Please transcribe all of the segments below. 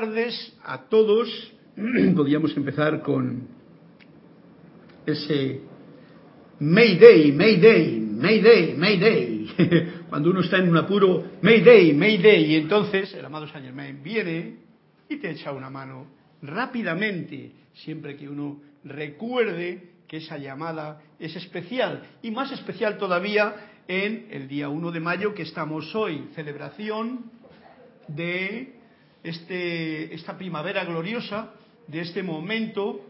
tardes a todos. Podríamos empezar con ese Mayday, Mayday, Mayday, Mayday. Cuando uno está en un apuro, Mayday, Mayday. Y entonces el amado Saint Germain viene y te echa una mano rápidamente, siempre que uno recuerde que esa llamada es especial. Y más especial todavía en el día 1 de mayo que estamos hoy, celebración de este, esta primavera gloriosa, de este momento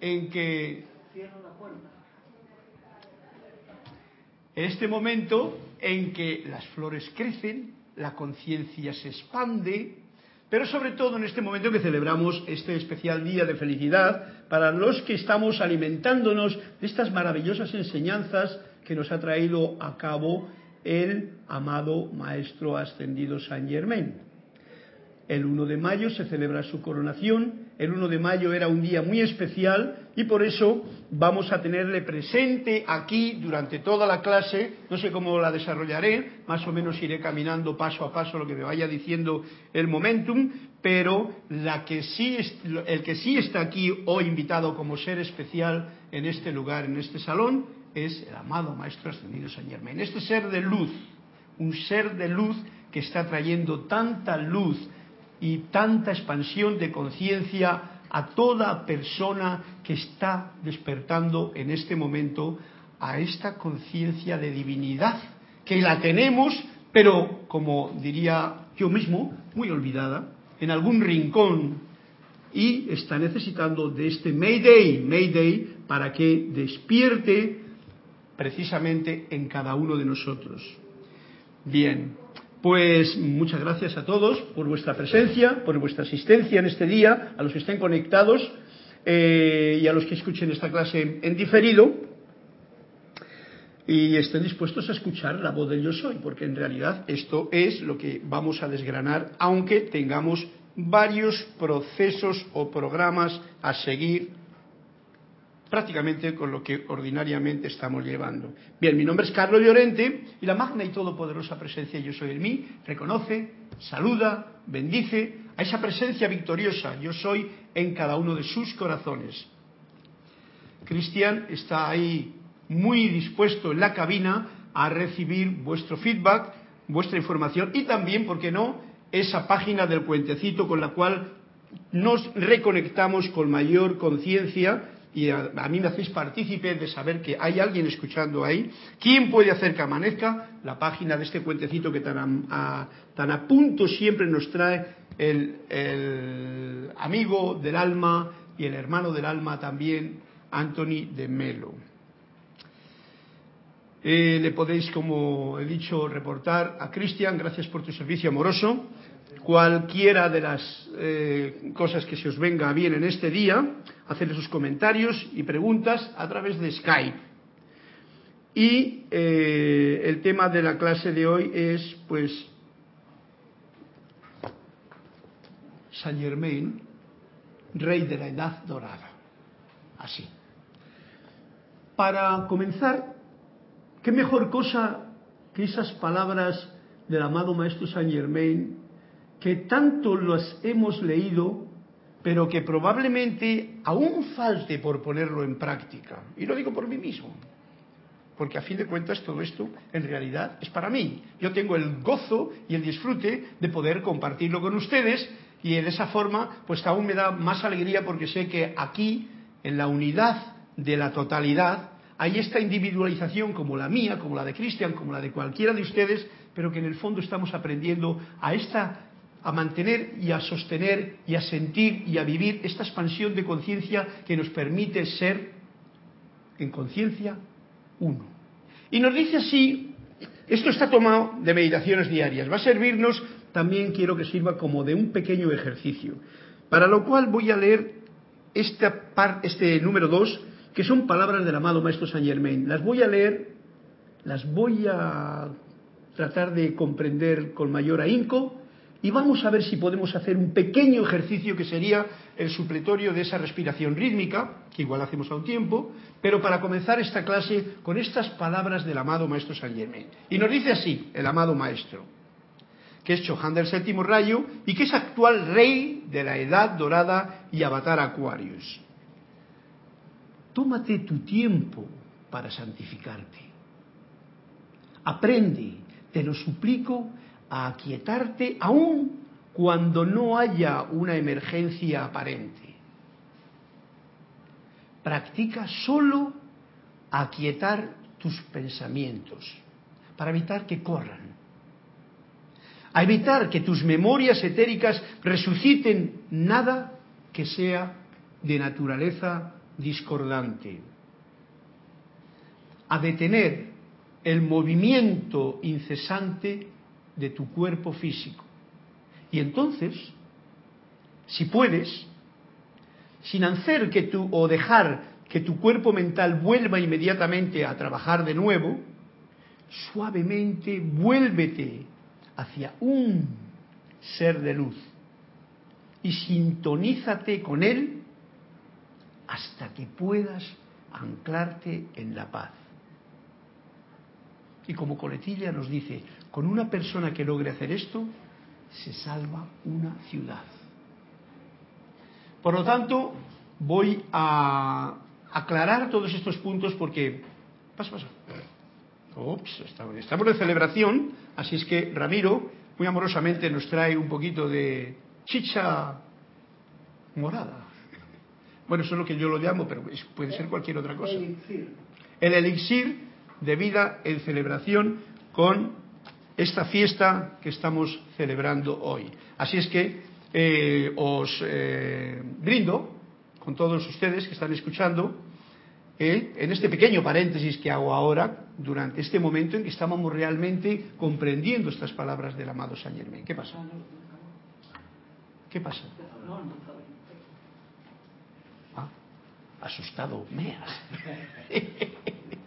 en que este momento en que las flores crecen, la conciencia se expande, pero sobre todo en este momento que celebramos este especial día de felicidad para los que estamos alimentándonos de estas maravillosas enseñanzas que nos ha traído a cabo el amado Maestro Ascendido Saint Germain. El 1 de mayo se celebra su coronación. El 1 de mayo era un día muy especial y por eso vamos a tenerle presente aquí durante toda la clase. No sé cómo la desarrollaré, más o menos iré caminando paso a paso lo que me vaya diciendo el momentum, pero la que sí, el que sí está aquí hoy invitado como ser especial en este lugar, en este salón, es el amado Maestro Ascendido San Germain. Este ser de luz, un ser de luz que está trayendo tanta luz y tanta expansión de conciencia a toda persona que está despertando en este momento a esta conciencia de divinidad, que la tenemos, pero como diría yo mismo, muy olvidada, en algún rincón, y está necesitando de este Mayday, Mayday, para que despierte precisamente en cada uno de nosotros. Bien, pues muchas gracias a todos por vuestra presencia, por vuestra asistencia en este día, a los que estén conectados eh, y a los que escuchen esta clase en diferido. Y estén dispuestos a escuchar la voz del yo soy, porque en realidad esto es lo que vamos a desgranar, aunque tengamos varios procesos o programas a seguir prácticamente con lo que ordinariamente estamos llevando. Bien, mi nombre es Carlos Llorente y la magna y todopoderosa presencia Yo Soy en mí reconoce, saluda, bendice a esa presencia victoriosa Yo Soy en cada uno de sus corazones. Cristian está ahí muy dispuesto en la cabina a recibir vuestro feedback, vuestra información y también, ¿por qué no?, esa página del puentecito con la cual nos reconectamos con mayor conciencia y a, mí me hacéis partícipe de saber que hay alguien escuchando ahí. ¿Quién puede hacer que amanezca? La página de este cuentecito que tan a, tan a punto siempre nos trae el, el, amigo del alma y el hermano del alma también, Anthony de Melo. Eh, le podéis, como he dicho, reportar a Cristian, gracias por tu servicio amoroso cualquiera de las eh, cosas que se os venga bien en este día, hacerle sus comentarios y preguntas a través de Skype. Y eh, el tema de la clase de hoy es, pues, Saint Germain, rey de la edad dorada. Así. Para comenzar, ¿qué mejor cosa que esas palabras del amado Maestro Saint Germain que tanto los hemos leído, pero que probablemente aún falte por ponerlo en práctica. Y lo digo por mí mismo, porque a fin de cuentas todo esto en realidad es para mí. Yo tengo el gozo y el disfrute de poder compartirlo con ustedes y de esa forma pues aún me da más alegría porque sé que aquí, en la unidad de la totalidad, hay esta individualización como la mía, como la de Cristian, como la de cualquiera de ustedes, pero que en el fondo estamos aprendiendo a esta a mantener y a sostener y a sentir y a vivir esta expansión de conciencia que nos permite ser en conciencia uno. Y nos dice así, esto está tomado de meditaciones diarias, va a servirnos, también quiero que sirva como de un pequeño ejercicio, para lo cual voy a leer esta par, este número dos, que son palabras del amado Maestro Saint Germain. Las voy a leer, las voy a tratar de comprender con mayor ahínco, y vamos a ver si podemos hacer un pequeño ejercicio que sería el supletorio de esa respiración rítmica, que igual hacemos a un tiempo, pero para comenzar esta clase con estas palabras del amado Maestro San Germain. Y nos dice así, el amado Maestro, que es Chohan del séptimo rayo y que es actual rey de la edad dorada y avatar Aquarius. Tómate tu tiempo para santificarte. Aprende, te lo suplico, a aquietarte aún cuando no haya una emergencia aparente. Practica solo aquietar tus pensamientos para evitar que corran, a evitar que tus memorias etéricas resuciten nada que sea de naturaleza discordante, a detener el movimiento incesante de tu cuerpo físico. Y entonces, si puedes, sin hacer que tu o dejar que tu cuerpo mental vuelva inmediatamente a trabajar de nuevo, suavemente vuélvete hacia un ser de luz y sintonízate con él hasta que puedas anclarte en la paz. Y como Coletilla nos dice, con una persona que logre hacer esto, se salva una ciudad. Por lo tanto, voy a aclarar todos estos puntos porque... Pasa, pasa. Ups, estamos de celebración, así es que Ramiro muy amorosamente nos trae un poquito de chicha morada. Bueno, eso es lo que yo lo llamo, pero puede ser cualquier otra cosa. El elixir de vida en celebración con esta fiesta que estamos celebrando hoy. Así es que eh, os eh, brindo con todos ustedes que están escuchando eh, en este pequeño paréntesis que hago ahora, durante este momento en que estábamos realmente comprendiendo estas palabras del amado Saint Germain. ¿Qué pasa? ¿Qué pasa? Ah, asustado, meas.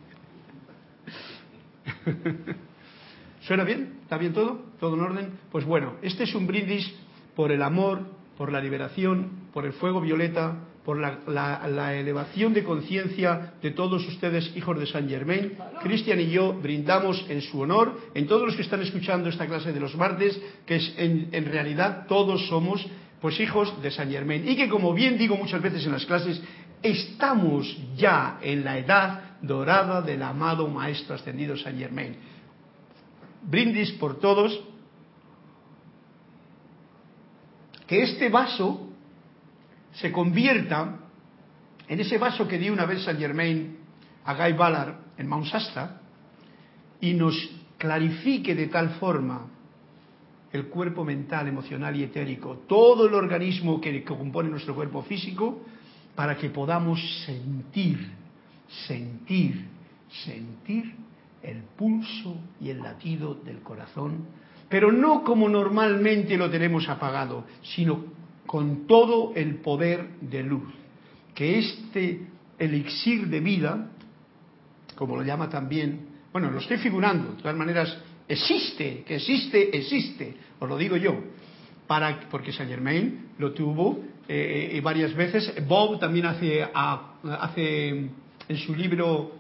¿Suena bien? ¿Está bien todo? ¿Todo en orden? Pues bueno, este es un brindis por el amor, por la liberación, por el fuego violeta, por la, elevación de conciencia de todos ustedes, hijos de San Germain. Cristian y yo brindamos en su honor, en todos los que están escuchando esta clase de los martes, que en realidad todos somos pues hijos de San Germain. Y que como bien digo muchas veces en las clases, estamos ya en la edad dorada del amado Maestro Ascendido San Germain. Brindis por todos. Que este vaso se convierta en ese vaso que dio una vez Saint Germain a Guy Ballard en Mount Shasta y nos clarifique de tal forma el cuerpo mental, emocional y etérico, todo el organismo que, compone nuestro cuerpo físico, para que podamos sentir, sentir, sentir el pulso y el latido del corazón, pero no como normalmente lo tenemos apagado, sino con todo el poder de luz. Que este elixir de vida, como lo llama también, bueno, lo estoy figurando, de todas maneras, existe, que existe, existe, os lo digo yo, para, porque Saint Germain lo tuvo eh, varias veces, Bob también hace, hace en su libro,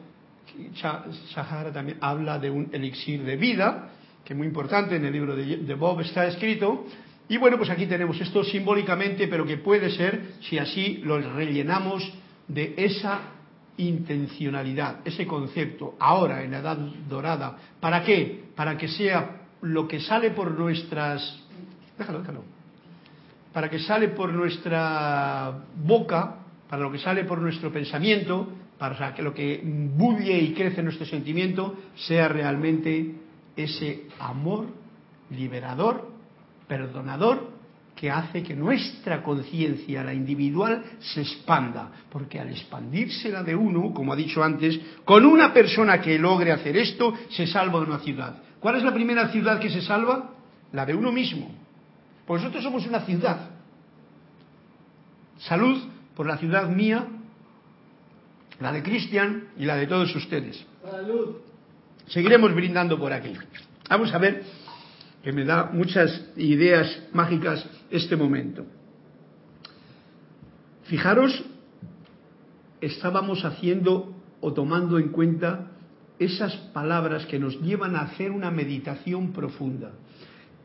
Sahara también habla de un elixir de vida, que es muy importante, en el libro de Bob está escrito, y bueno, pues aquí tenemos esto simbólicamente, pero que puede ser, si así lo rellenamos de esa intencionalidad, ese concepto, ahora en la edad dorada. ¿Para qué? Para que sea lo que sale por nuestras... Déjalo, déjalo. Para que sale por nuestra boca, para lo que sale por nuestro pensamiento, para que lo que bulle y crece nuestro sentimiento sea realmente ese amor liberador perdonador que hace que nuestra conciencia, la individual, se expanda. Porque al expandirse la de uno, como ha dicho antes, con una persona que logre hacer esto, se salva de una ciudad. ¿Cuál es la primera ciudad que se salva? La de uno mismo. Pues nosotros somos una ciudad. Salud por la ciudad mía, la de Cristian y la de todos ustedes. Salud. Seguiremos brindando por aquí. Vamos a ver que me da muchas ideas mágicas este momento. Fijaros, estábamos haciendo o tomando en cuenta esas palabras que nos llevan a hacer una meditación profunda.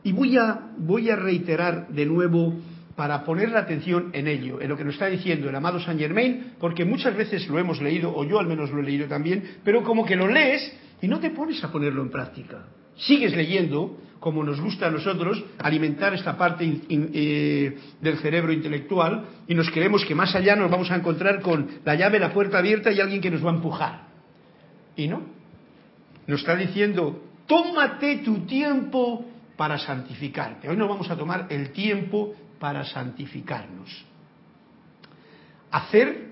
Y voy a, voy a reiterar de nuevo para poner la atención en ello, en lo que nos está diciendo el amado Saint Germain, porque muchas veces lo hemos leído, o yo al menos lo he leído también, pero como que lo lees y no te pones a ponerlo en práctica. Sigues leyendo, como nos gusta a nosotros, alimentar esta parte eh, del cerebro intelectual y nos creemos que más allá nos vamos a encontrar con la llave, la puerta abierta y alguien que nos va a empujar. Y no. Nos está diciendo, tómate tu tiempo para santificarte. Hoy nos vamos a tomar el tiempo para santificarnos. Hacer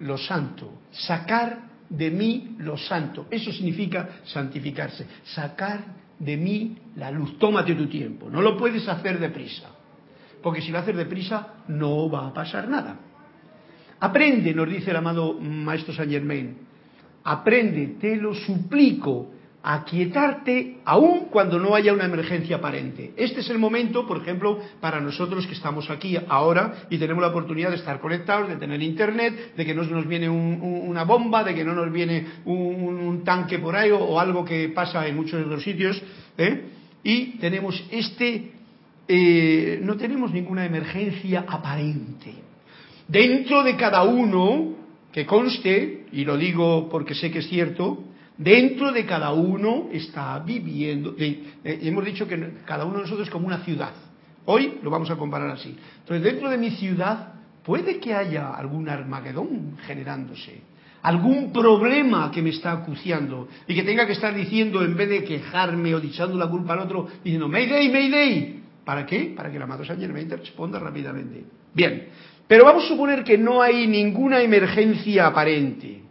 lo santo, sacar de mí lo santo. Eso significa santificarse, sacar de mí la luz. Tómate tu tiempo, no lo puedes hacer deprisa, porque si lo haces deprisa no va a pasar nada. Aprende, nos dice el amado Maestro Saint Germain, aprende, te lo suplico, aquietarte aún cuando no haya una emergencia aparente. Este es el momento, por ejemplo, para nosotros que estamos aquí ahora y tenemos la oportunidad de estar conectados, de tener internet, de que no nos viene una bomba, de que no nos viene un, tanque por ahí o, algo que pasa en muchos otros sitios. ¿eh? Y tenemos este, eh, no tenemos ninguna emergencia aparente. Dentro de cada uno, que conste, y lo digo porque sé que es cierto, Dentro de cada uno está viviendo, hemos dicho que cada uno de nosotros es como una ciudad. Hoy lo vamos a comparar así. Entonces, dentro de mi ciudad puede que haya algún Armagedón generándose, algún problema que me está acuciando y que tenga que estar diciendo, en vez de quejarme o echando la culpa al otro, diciendo, Mayday, Mayday. ¿Para qué? Para que el amado Saint Germain responda rápidamente. Bien, pero vamos a suponer que no hay ninguna emergencia aparente.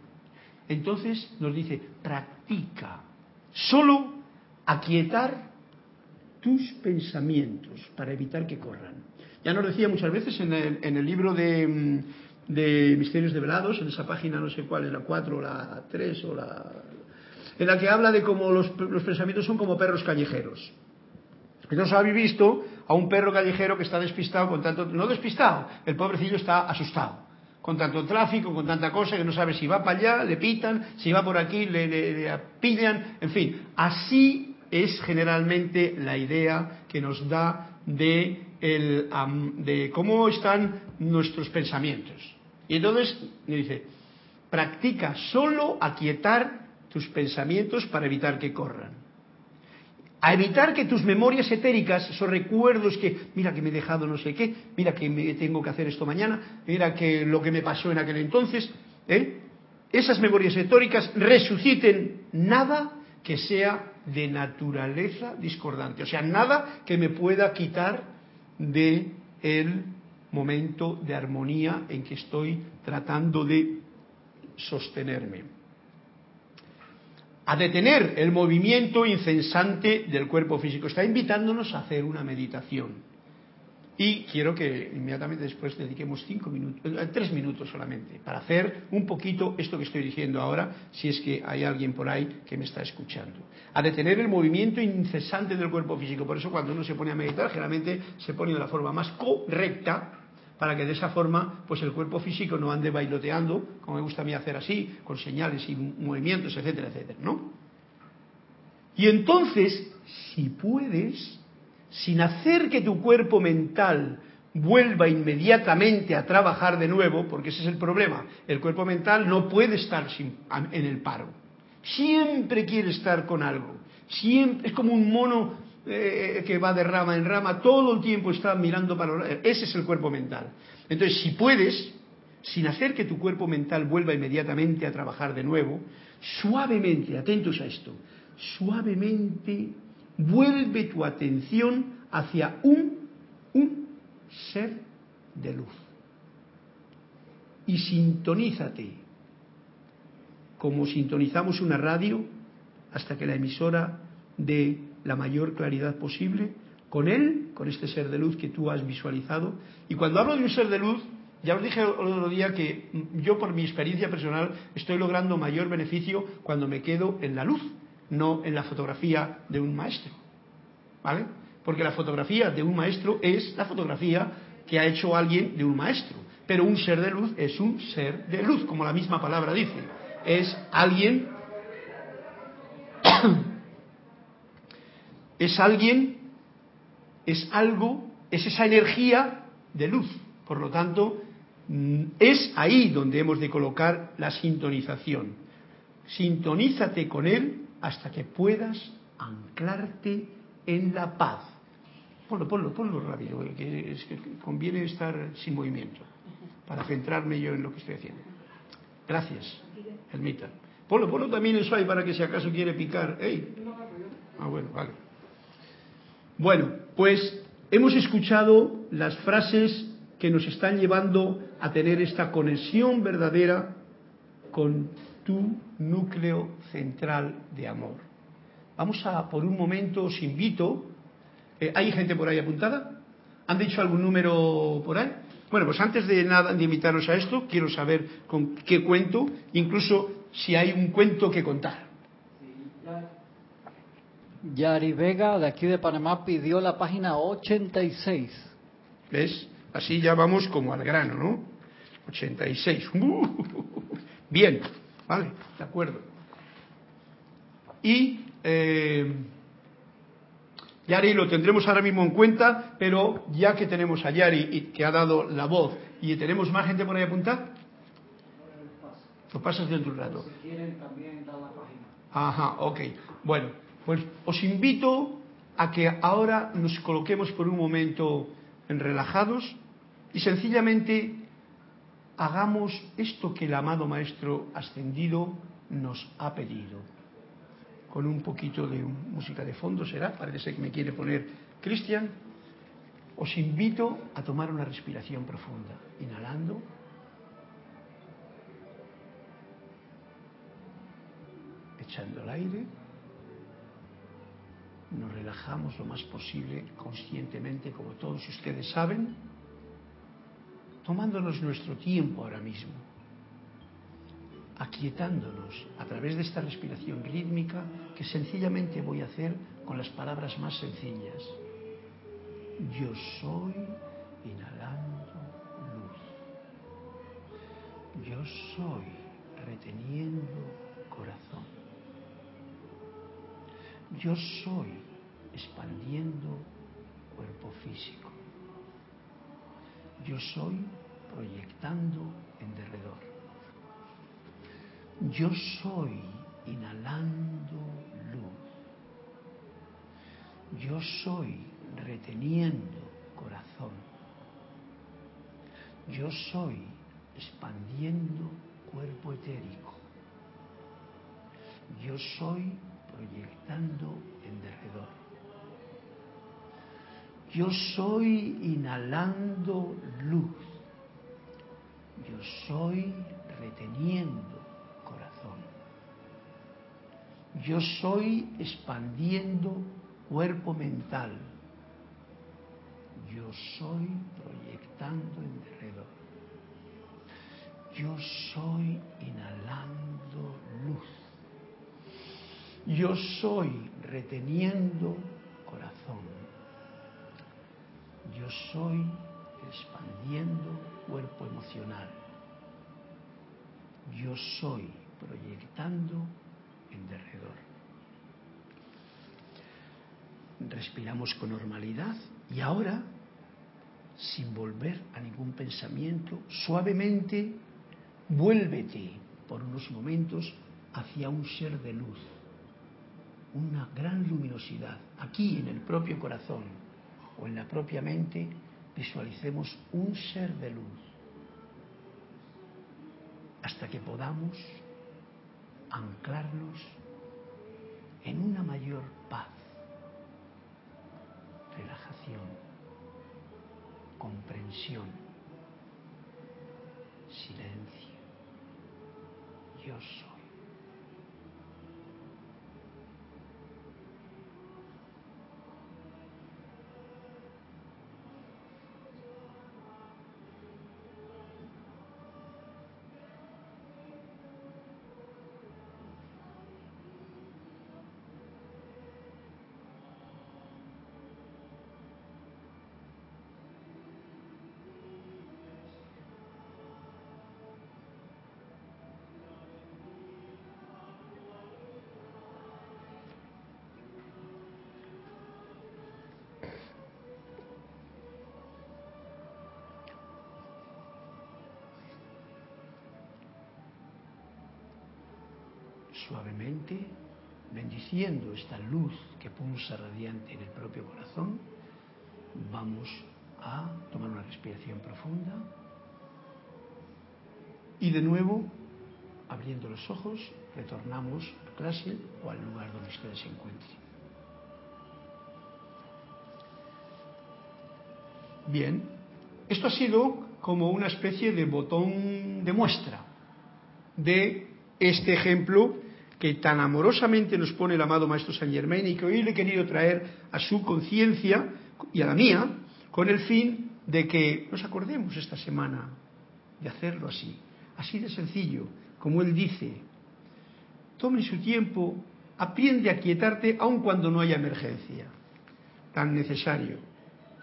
Entonces nos dice, practica. Solo aquietar tus pensamientos para evitar que corran. Ya nos decía muchas veces en el, libro de, mm, de, Misterios en esa página no sé cuál, en la 4 o la 3 o la... en la que habla de cómo los, pensamientos son como perros callejeros. Entonces habéis visto a un perro callejero que está despistado con tanto... No despistado, el pobrecillo está asustado con tanto tráfico, con tanta cosa que no sabe si va para allá, le pitan, si va por aquí, le, le, pillan, en fin, así es generalmente la idea que nos da de, el, de cómo están nuestros pensamientos. Y entonces dice, practica solo aquietar tus pensamientos para evitar que corran a evitar que tus memorias etéricas, esos recuerdos que, mira que me he dejado no sé qué, mira que me tengo que hacer esto mañana, mira que lo que me pasó en aquel entonces, ¿eh? esas memorias etéricas resuciten nada que sea de naturaleza discordante, o sea, nada que me pueda quitar de el momento de armonía en que estoy tratando de sostenerme a detener el movimiento incesante del cuerpo físico. Está invitándonos a hacer una meditación. Y quiero que inmediatamente después dediquemos cinco minutos, eh, tres minutos solamente, para hacer un poquito esto que estoy diciendo ahora, si es que hay alguien por ahí que me está escuchando. A detener el movimiento incesante del cuerpo físico. Por eso cuando uno se pone a meditar, generalmente se pone de la forma más correcta, para que de esa forma pues el cuerpo físico no ande bailoteando, como me gusta a mí hacer así, con señales y movimientos, etcétera, etcétera, ¿no? Y entonces, si puedes, sin hacer que tu cuerpo mental vuelva inmediatamente a trabajar de nuevo, porque ese es el problema, el cuerpo mental no puede estar en el paro, siempre quiere estar con algo, siempre es como un mono eh, que va de rama en rama, todo el tiempo está mirando para... Ese es el cuerpo mental. Entonces, si puedes, sin hacer que tu cuerpo mental vuelva inmediatamente a trabajar de nuevo, suavemente, atentos a esto, suavemente vuelve tu atención hacia un, un ser de luz. Y sintonízate, como sintonizamos una radio, hasta que la emisora de la mayor claridad posible con él, con este ser de luz que tú has visualizado. Y cuando hablo de un ser de luz, ya os dije el otro día que yo por mi experiencia personal estoy logrando mayor beneficio cuando me quedo en la luz, no en la fotografía de un maestro. ¿Vale? Porque la fotografía de un maestro es la fotografía que ha hecho alguien de un maestro. Pero un ser de luz es un ser de luz, como la misma palabra dice. Es alguien es alguien, es algo, es esa energía de luz. Por lo tanto, mm, es ahí donde hemos de colocar la sintonización. Sintonízate con él hasta que puedas anclarte en la paz. Ponlo, ponlo, ponlo rápido, que, es que conviene estar sin movimiento para centrarme yo en lo que estoy haciendo. Gracias, Elmita. Ponlo, ponlo también en suave para que si acaso quiere picar. ¡Ey! Ah, bueno, vale. Bueno, pues hemos escuchado las frases que nos están llevando a tener esta conexión verdadera con tu núcleo central de amor. Vamos a, por un momento, os invito. Eh, ¿Hay gente por ahí apuntada? ¿Han dicho algún número por ahí? Bueno, pues antes de nada de invitaros a esto, quiero saber con qué cuento, incluso si hay un cuento que contar. Yari Vega, de aquí de Panamá, pidió la página 86. ¿Ves? Así ya vamos como al grano, ¿no? 86. bien, vale, de acuerdo. Y eh, Yari lo tendremos ahora mismo en cuenta, pero ya que tenemos a Yari y que ha dado la voz y tenemos más gente por ahí apuntar, lo pasas dentro de un rato. Si quieren también dar la página. Ajá, ok. Bueno, pues os invito a que ahora nos coloquemos por un momento en relajados y sencillamente hagamos esto que el amado Maestro Ascendido nos ha pedido. Con un poquito de música de fondo, será, parece que me quiere poner Cristian, os invito a tomar una respiración profunda, inhalando. Echando el aire, nos relajamos lo más posible conscientemente, como todos ustedes saben, tomándonos nuestro tiempo ahora mismo aquietándonos a través de esta respiración rítmica que sencillamente voy a hacer con las palabras más sencillas. Yo soy inhalando luz. Yo soy reteniendo corazón. Yo soy expandiendo cuerpo físico. Yo soy proyectando en derredor. Yo soy inhalando luz. Yo soy reteniendo corazón. Yo soy expandiendo cuerpo etérico. Yo soy proyectando en derredor. Yo soy inhalando luz. Yo soy reteniendo yo soy expandiendo cuerpo mental. Yo soy proyectando en derredor. Yo soy inhalando luz. Yo soy reteniendo soy expandiendo cuerpo emocional. Yo soy proyectando en derredor. Respiramos con normalidad y ahora, sin volver a ningún pensamiento, suavemente vuélvete por unos momentos hacia un ser de luz, una gran luminosidad. Aquí en el propio corazón o en la propia mente visualicemos un ser de luz hasta que podamos anclarnos en una mayor paz, relajación, comprensión, silencio. Yo soy. Suavemente, bendiciendo esta luz que pulsa radiante en el propio corazón, vamos a tomar una respiración profunda y de nuevo, abriendo los ojos, retornamos a clase o al lugar donde ustedes se encuentren. Bien, esto ha sido como una especie de botón de muestra de este ejemplo que tan amorosamente nos pone el amado Maestro San Germain y que hoy le he querido traer a su conciencia y a la mía con el fin de que nos acordemos esta semana de hacerlo así, así de sencillo, como él dice, tome su tiempo, aprende a quietarte aun cuando no haya emergencia, tan necesario.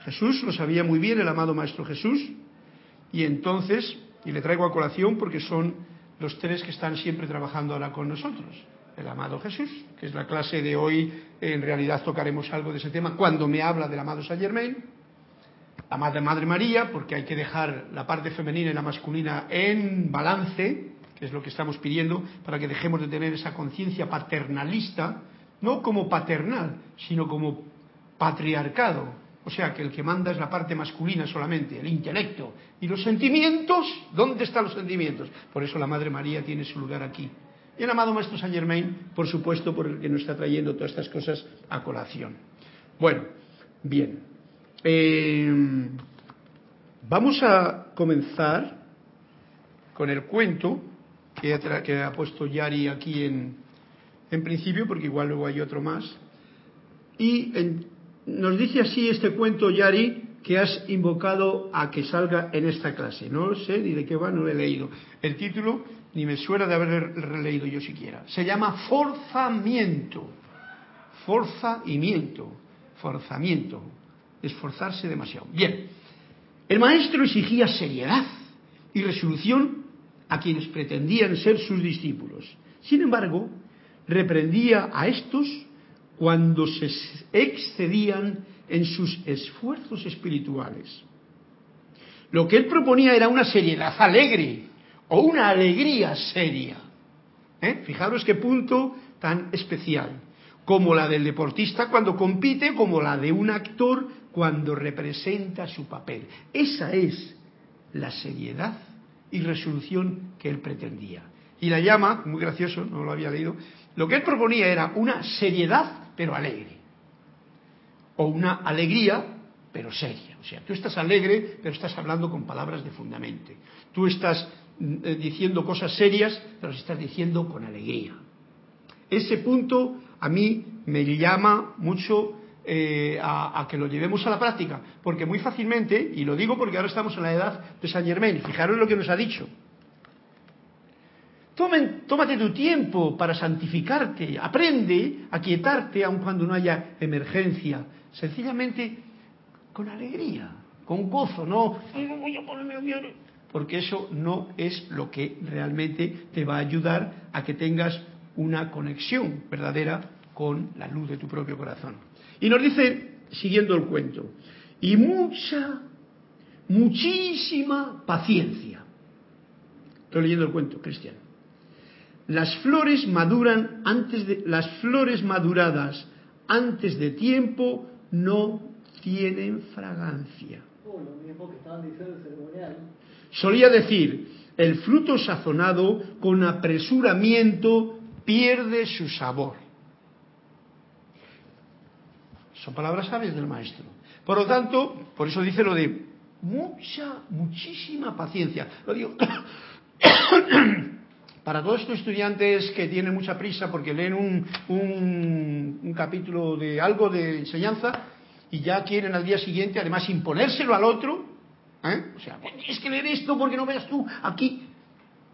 Jesús lo sabía muy bien, el amado Maestro Jesús, y entonces, y le traigo a colación porque son los tres que están siempre trabajando ahora con nosotros. El amado Jesús, que es la clase de hoy, en realidad tocaremos algo de ese tema cuando me habla del amado Saint Germain. La Madre, Madre María, porque hay que dejar la parte femenina y la masculina en balance, que es lo que estamos pidiendo, para que dejemos de tener esa conciencia paternalista, no como paternal, sino como patriarcado, o sea, que el que manda es la parte masculina solamente, el intelecto. ¿Y los sentimientos? ¿Dónde están los sentimientos? Por eso la Madre María tiene su lugar aquí. Y el amado Maestro Saint Germain, por supuesto, por el que nos está trayendo todas estas cosas a colación. Bueno, bien. Eh, vamos a comenzar con el cuento que ha, que ha puesto Yari aquí en, en principio, porque igual luego hay otro más. Y en, nos dice así este cuento, Yari, que has invocado a que salga en esta clase. No sé ni de qué va, no lo he leído. El título ni me suena de haber releído yo siquiera. Se llama forzamiento. Forzamiento. Forzamiento. Esforzarse demasiado. Bien. El maestro exigía seriedad y resolución a quienes pretendían ser sus discípulos. Sin embargo, reprendía a estos cuando se excedían en sus esfuerzos espirituales. Lo que él proponía era una seriedad alegre o una alegría seria. ¿Eh? Fijaros qué punto tan especial, como la del deportista cuando compite, como la de un actor cuando representa su papel. Esa es la seriedad y resolución que él pretendía. Y la llama, muy gracioso, no lo había leído, lo que él proponía era una seriedad pero alegre. O una alegría, pero seria. O sea, tú estás alegre, pero estás hablando con palabras de fundamento. Tú estás eh, diciendo cosas serias, pero estás diciendo con alegría. Ese punto a mí me llama mucho eh, a, a, que lo llevemos a la práctica, porque muy fácilmente, y lo digo porque ahora estamos en la edad de San Germain, fijaros lo que nos ha dicho, Tómate tu tiempo para santificarte, aprende a quietarte aun cuando no haya emergencia, sencillamente con alegría, con gozo, no porque eso no es lo que realmente te va a ayudar a que tengas una conexión verdadera con la luz de tu propio corazón. Y nos dice, siguiendo el cuento, y mucha, muchísima paciencia. Estoy leyendo el cuento, Cristian. Las flores maduran antes de las flores maduradas antes de tiempo no tienen fragancia. Solía decir, el fruto sazonado con apresuramiento pierde su sabor. Son palabras sabias del maestro. Por lo tanto, por eso dice lo de mucha, muchísima paciencia. Lo digo para todos estos estudiantes que tienen mucha prisa porque leen un, un, capítulo de algo de enseñanza y ya quieren al día siguiente además imponérselo al otro, ¿eh? o sea, es que leer esto porque no veas tú aquí.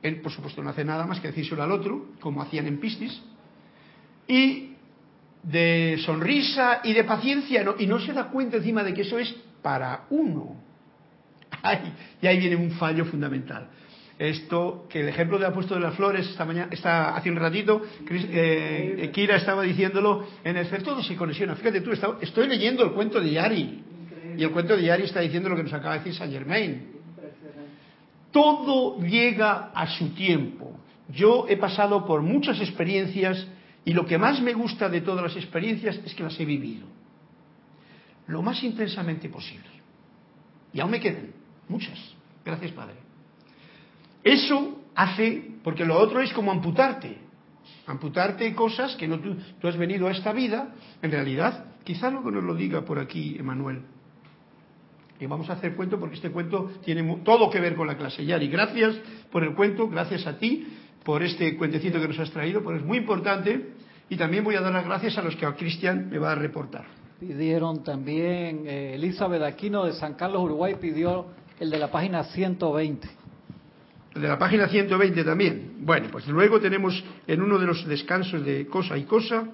Él, por supuesto, no hace nada más que decírselo al otro, como hacían en Pistis. Y de sonrisa y de paciencia, y no se da cuenta encima de que eso es para uno. Y ahí viene un fallo fundamental esto que el ejemplo de puesto de las flores esta mañana está hace un ratito eh, Kira estaba diciéndolo en el todo se conexiona. Fíjate tú estoy leyendo el cuento de Yari. Y el cuento de Yari está diciendo lo que nos acaba de decir Saint Germain. Todo llega a su tiempo. Yo he pasado por muchas experiencias y lo que más me gusta de todas las experiencias es que las he vivido. Lo más intensamente posible. Y aún me quedan muchas. Gracias, Padre. Eso hace, porque lo otro es como amputarte. Amputarte cosas que no tú, has venido a esta vida, en realidad, quizá luego nos lo diga por aquí Emanuel. Y vamos a hacer cuento porque este cuento tiene todo que ver con la clase. Yari, gracias por el cuento, gracias a ti por este cuentecito que nos has traído, porque es muy importante. Y también voy a dar las gracias a los que a Cristian me va a reportar. Pidieron también, eh, Elizabeth Aquino de San Carlos, Uruguay, pidió el de la página 120. De la página 120 también. Bueno, pues luego tenemos en uno de los descansos de cosa y cosa.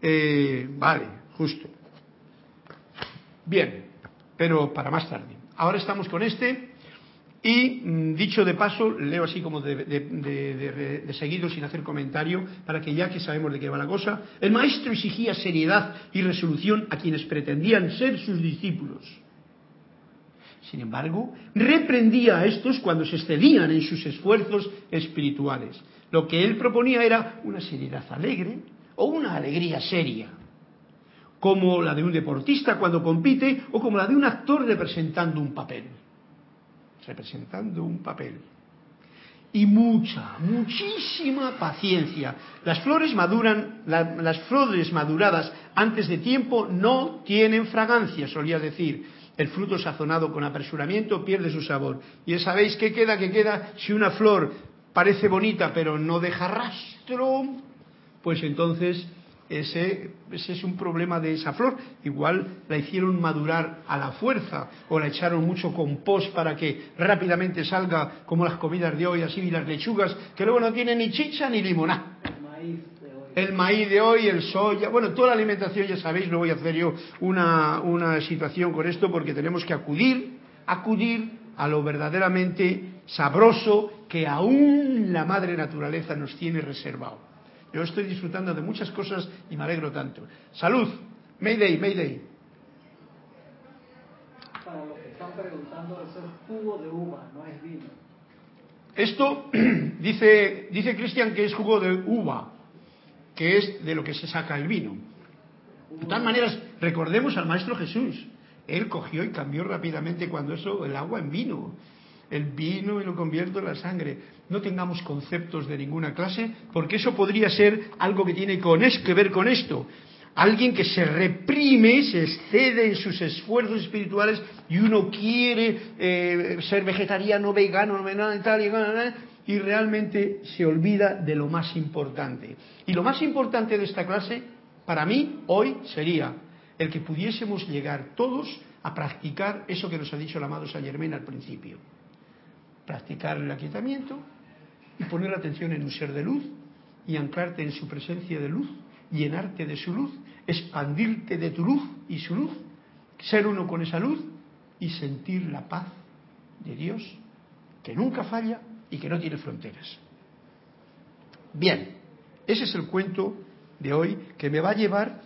Eh, vale, justo. Bien, pero para más tarde. Ahora estamos con este y mm, dicho de paso, leo así como de, seguido sin hacer comentario, para que ya que sabemos de qué va la cosa, el maestro exigía seriedad y resolución a quienes pretendían ser sus discípulos. Sin embargo, reprendía a estos cuando se excedían en sus esfuerzos espirituales. Lo que él proponía era una seriedad alegre o una alegría seria, como la de un deportista cuando compite o como la de un actor representando un papel representando un papel. Y mucha, muchísima paciencia. Las flores maduran, las flores maduradas antes de tiempo no tienen fragancia, solía decir. El fruto sazonado con apresuramiento pierde su sabor. Y sabéis qué queda, qué queda si una flor parece bonita pero no deja rastro, pues entonces ese, es un problema de esa flor. Igual la hicieron madurar a la fuerza o la echaron mucho compost para que rápidamente salga como las comidas de hoy, así y las lechugas, que luego no tienen ni chicha ni limoná. El maíz de hoy, el soya, bueno, toda la alimentación, ya sabéis, no voy a hacer yo una, una situación con esto porque tenemos que acudir, acudir a lo verdaderamente sabroso que aún la madre naturaleza nos tiene reservado. Yo estoy disfrutando de muchas cosas y me alegro tanto. Salud. Mayday, Mayday. Para los que están preguntando, eso es jugo de uva, no es vino. Esto dice, dice Cristian que es jugo de uva, que es de lo que se saca el vino. De todas maneras, recordemos al Maestro Jesús. Él cogió y cambió rápidamente cuando eso, el agua en vino el vino y lo convierto en la sangre. No tengamos conceptos de ninguna clase, porque eso podría ser algo que tiene con es, que ver con esto. Alguien que se reprime, se excede en sus esfuerzos espirituales y uno quiere eh, ser vegetariano, vegano, tal, y realmente se olvida de lo más importante. Y lo más importante de esta clase, para mí, hoy sería el que pudiésemos llegar todos a practicar eso que nos ha dicho el amado San Germain al principio practicar el aquietamiento y poner atención en un ser de luz y anclarte en su presencia de luz, llenarte de su luz, expandirte de tu luz y su luz, ser uno con esa luz y sentir la paz de Dios que nunca falla y que no tiene fronteras. Bien, ese es el cuento de hoy que me va a llevar,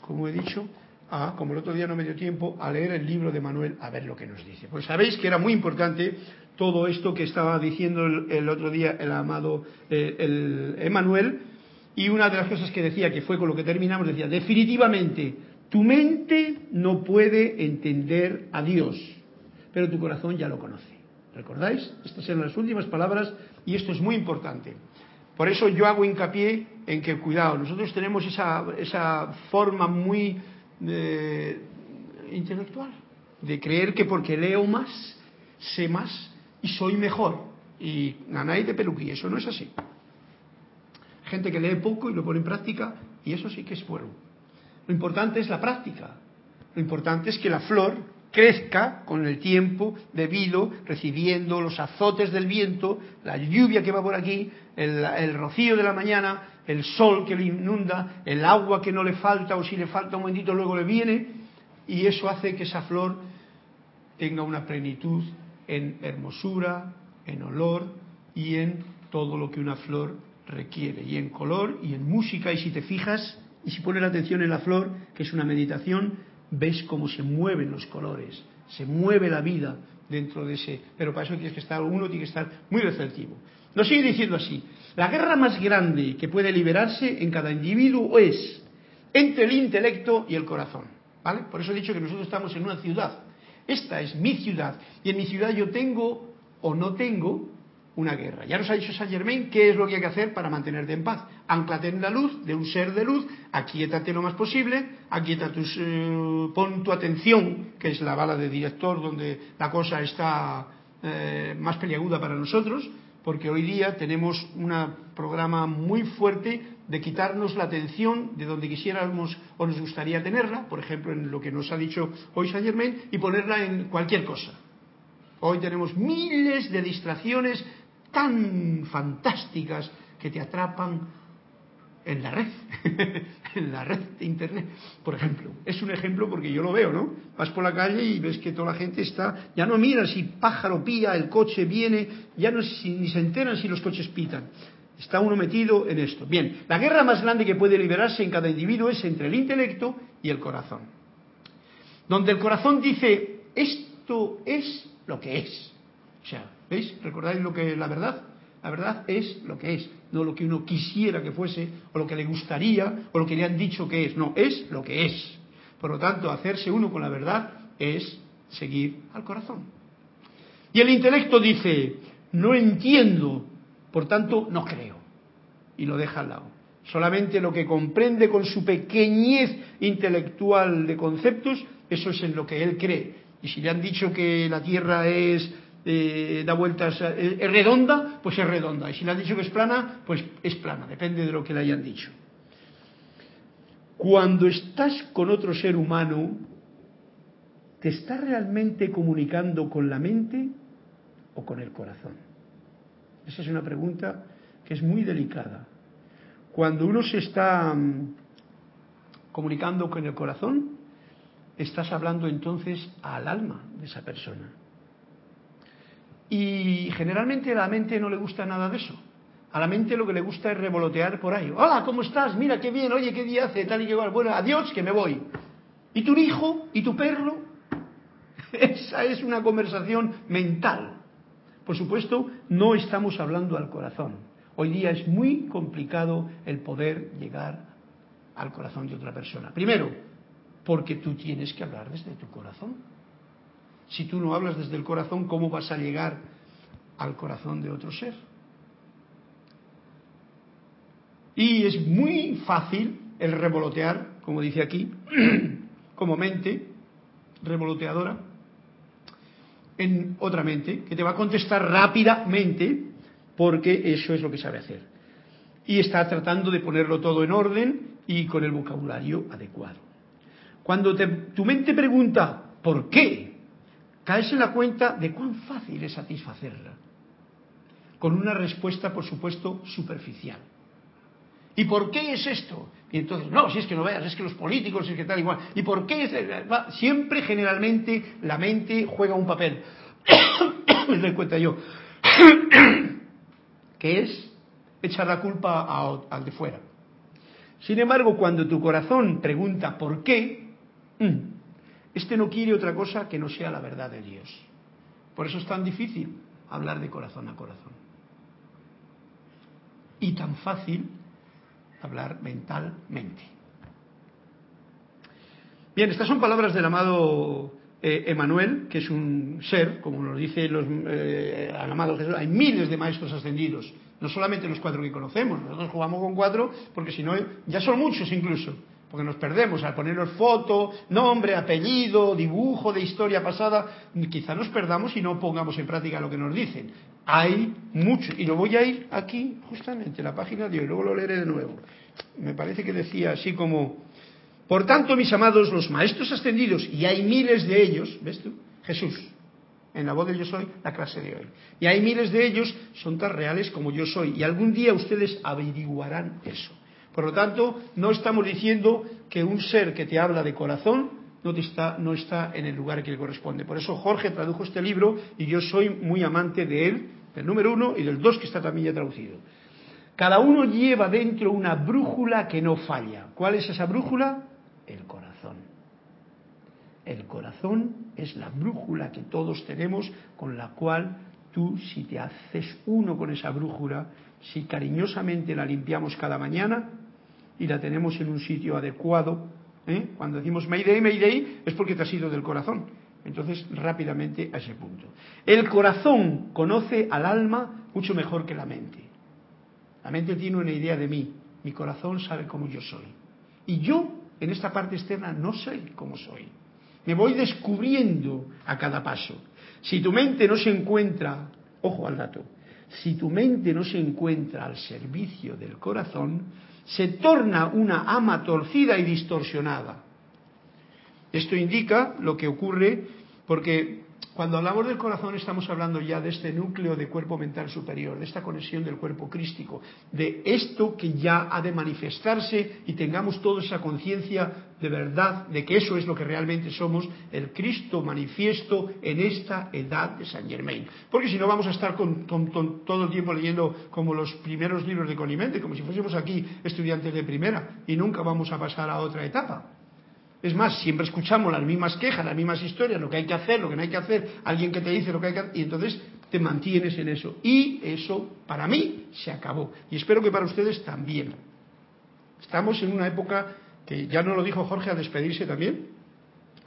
como he dicho, a, como el otro día no me dio tiempo, a leer el libro de Manuel a ver lo que nos dice. Pues sabéis que era muy importante todo esto que estaba diciendo el, otro día el amado eh, el Emanuel, y una de las cosas que decía, que fue con lo que terminamos, decía, definitivamente, tu mente no puede entender a Dios, pero tu corazón ya lo conoce. ¿Recordáis? Estas eran las últimas palabras y esto es muy importante. Por eso yo hago hincapié en que, cuidado, nosotros tenemos esa, esa forma muy eh, intelectual de creer que porque leo más, sé más, y soy mejor. Y nanay de peluquí, eso no es así. Gente que lee poco y lo pone en práctica, y eso sí que es bueno. Lo importante es la práctica. Lo importante es que la flor crezca con el tiempo debido, recibiendo los azotes del viento, la lluvia que va por aquí, el, rocío de la mañana, el sol que le inunda, el agua que no le falta o si le falta un momentito luego le viene, y eso hace que esa flor tenga una plenitud en hermosura, en olor y en todo lo que una flor requiere, y en color y en música, y si te fijas y si pones la atención en la flor, que es una meditación, ves cómo se mueven los colores, se mueve la vida dentro de ese, pero para eso tienes que estar, uno tiene que estar muy receptivo. Nos sigue diciendo así, la guerra más grande que puede liberarse en cada individuo es entre el intelecto y el corazón. ¿Vale? Por eso he dicho que nosotros estamos en una ciudad. Esta es mi ciudad. Y en mi ciudad yo tengo o no tengo una guerra. Ya nos ha dicho Saint Germain qué es lo que hay que hacer para mantenerte en paz. Anclate en la luz de un ser de luz, aquíétate lo más posible, aquieta tus, eh, pon tu atención, que es la bala de director donde la cosa está eh, más peliaguda para nosotros, porque hoy día tenemos un programa muy fuerte de quitarnos la atención de donde quisiéramos o nos gustaría tenerla, por ejemplo en lo que nos ha dicho hoy Saint Germain, y ponerla en cualquier cosa. Hoy tenemos miles de distracciones tan fantásticas que te atrapan en la red, en la red de Internet, por ejemplo. Es un ejemplo porque yo lo veo, ¿no? Vas por la calle y ves que toda la gente está, ya no mira si pájaro pía, el coche viene, ya no ni se enteran si los coches pitan. Está uno metido en esto. Bien, la guerra más grande que puede liberarse en cada individuo es entre el intelecto y el corazón. Donde el corazón dice, esto es lo que es. O sea, ¿veis? ¿Recordáis lo que es la verdad? La verdad es lo que es, no lo que uno quisiera que fuese, o lo que le gustaría, o lo que le han dicho que es. No, es lo que es. Por lo tanto, hacerse uno con la verdad es seguir al corazón. Y el intelecto dice, no entiendo, por tanto, no creo. Y lo deja al lado. Solamente lo que comprende con su pequeñez intelectual de conceptos, eso es en lo que él cree. Y si le han dicho que la Tierra es eh, da vueltas, eh, es redonda, pues es redonda. Y si le han dicho que es plana, pues es plana, depende de lo que le hayan dicho. Cuando estás con otro ser humano, ¿te estás realmente comunicando con la mente o con el corazón? Esa es una pregunta que es muy delicada. Cuando uno se está mm, comunicando con el corazón, estás hablando entonces al alma de esa persona. Y generalmente a la mente no le gusta nada de eso. A la mente lo que le gusta es revolotear por ahí. Hola, ¿cómo estás? Mira qué bien, oye, qué día hace, tal y igual. Bueno, adiós, que me voy. ¿Y tu hijo? ¿Y tu perro? Esa es una conversación mental. Por supuesto, no estamos hablando al corazón. Hoy día es muy complicado el poder llegar al corazón de otra persona. Primero, porque tú tienes que hablar desde tu corazón. Si tú no hablas desde el corazón, ¿cómo vas a llegar al corazón de otro ser? Y es muy fácil el revolotear, como dice aquí, como mente revoloteadora, en otra mente, que te va a contestar rápidamente, porque eso es lo que sabe hacer. Y está tratando de ponerlo todo en orden y con el vocabulario adecuado. Cuando tu mente pregunta, ¿por qué? Caes en la cuenta de cuán fácil es satisfacerla. Con una respuesta, por supuesto, superficial. ¿Y por qué es esto? Y entonces, no, si es que no veas, es que los políticos, es que tal igual. ¿Y por qué? Es, siempre, generalmente, la mente juega un papel. Me doy cuenta yo. que es echar la culpa al de fuera. Sin embargo, cuando tu corazón pregunta por qué, Mm. Este no quiere otra cosa que no sea la verdad de Dios. Por eso es tan difícil hablar de corazón a corazón. Y tan fácil hablar mentalmente. Bien, estas son palabras del amado eh, Emanuel, que es un ser, como nos dice los, eh, el amado Jesús, hay miles de maestros ascendidos, no solamente los cuatro que conocemos, nosotros jugamos con cuatro porque si no, ya son muchos incluso porque nos perdemos al ponernos foto, nombre, apellido, dibujo de historia pasada, quizá nos perdamos y no pongamos en práctica lo que nos dicen. Hay mucho, y lo voy a ir aquí, justamente, la página de hoy, luego lo leeré de nuevo. Me parece que decía así como, por tanto, mis amados, los maestros ascendidos, y hay miles de ellos, ¿ves tú? Jesús, en la voz de yo soy, la clase de hoy. Y hay miles de ellos, son tan reales como yo soy, y algún día ustedes averiguarán eso. Por lo tanto, no estamos diciendo que un ser que te habla de corazón no, está, no está en el lugar que le corresponde. Por eso Jorge tradujo este libro y yo soy muy amante de él, del número uno y del dos que está también ya traducido. Cada uno lleva dentro una brújula que no falla. ¿Cuál es esa brújula? El corazón. El corazón es la brújula que todos tenemos con la cual tú si te haces uno con esa brújula, si cariñosamente la limpiamos cada mañana y la tenemos en un sitio adecuado, ¿eh? cuando decimos Mayday, Mayday, es porque te has ido del corazón. Entonces, rápidamente a ese punto. El corazón conoce al alma mucho mejor que la mente. La mente tiene una idea de mí, mi corazón sabe cómo yo soy. Y yo, en esta parte externa, no sé cómo soy. Me voy descubriendo a cada paso. Si tu mente no se encuentra, ojo al dato, si tu mente no se encuentra al servicio del corazón, se torna una ama torcida y distorsionada. Esto indica lo que ocurre porque cuando hablamos del corazón estamos hablando ya de este núcleo de cuerpo mental superior, de esta conexión del cuerpo crístico, de esto que ya ha de manifestarse y tengamos toda esa conciencia de verdad de que eso es lo que realmente somos, el Cristo manifiesto en esta edad de San Germain. Porque si no vamos a estar con, todo el tiempo leyendo como los primeros libros de Colimente, como si fuésemos aquí estudiantes de primera y nunca vamos a pasar a otra etapa. Es más, siempre escuchamos las mismas quejas, las mismas historias, lo que hay que hacer, lo que no hay que hacer, alguien que te dice lo que hay que hacer, y entonces te mantienes en eso. Y eso, para mí, se acabó. Y espero que para ustedes también. Estamos en una época que ya no lo dijo Jorge a despedirse también.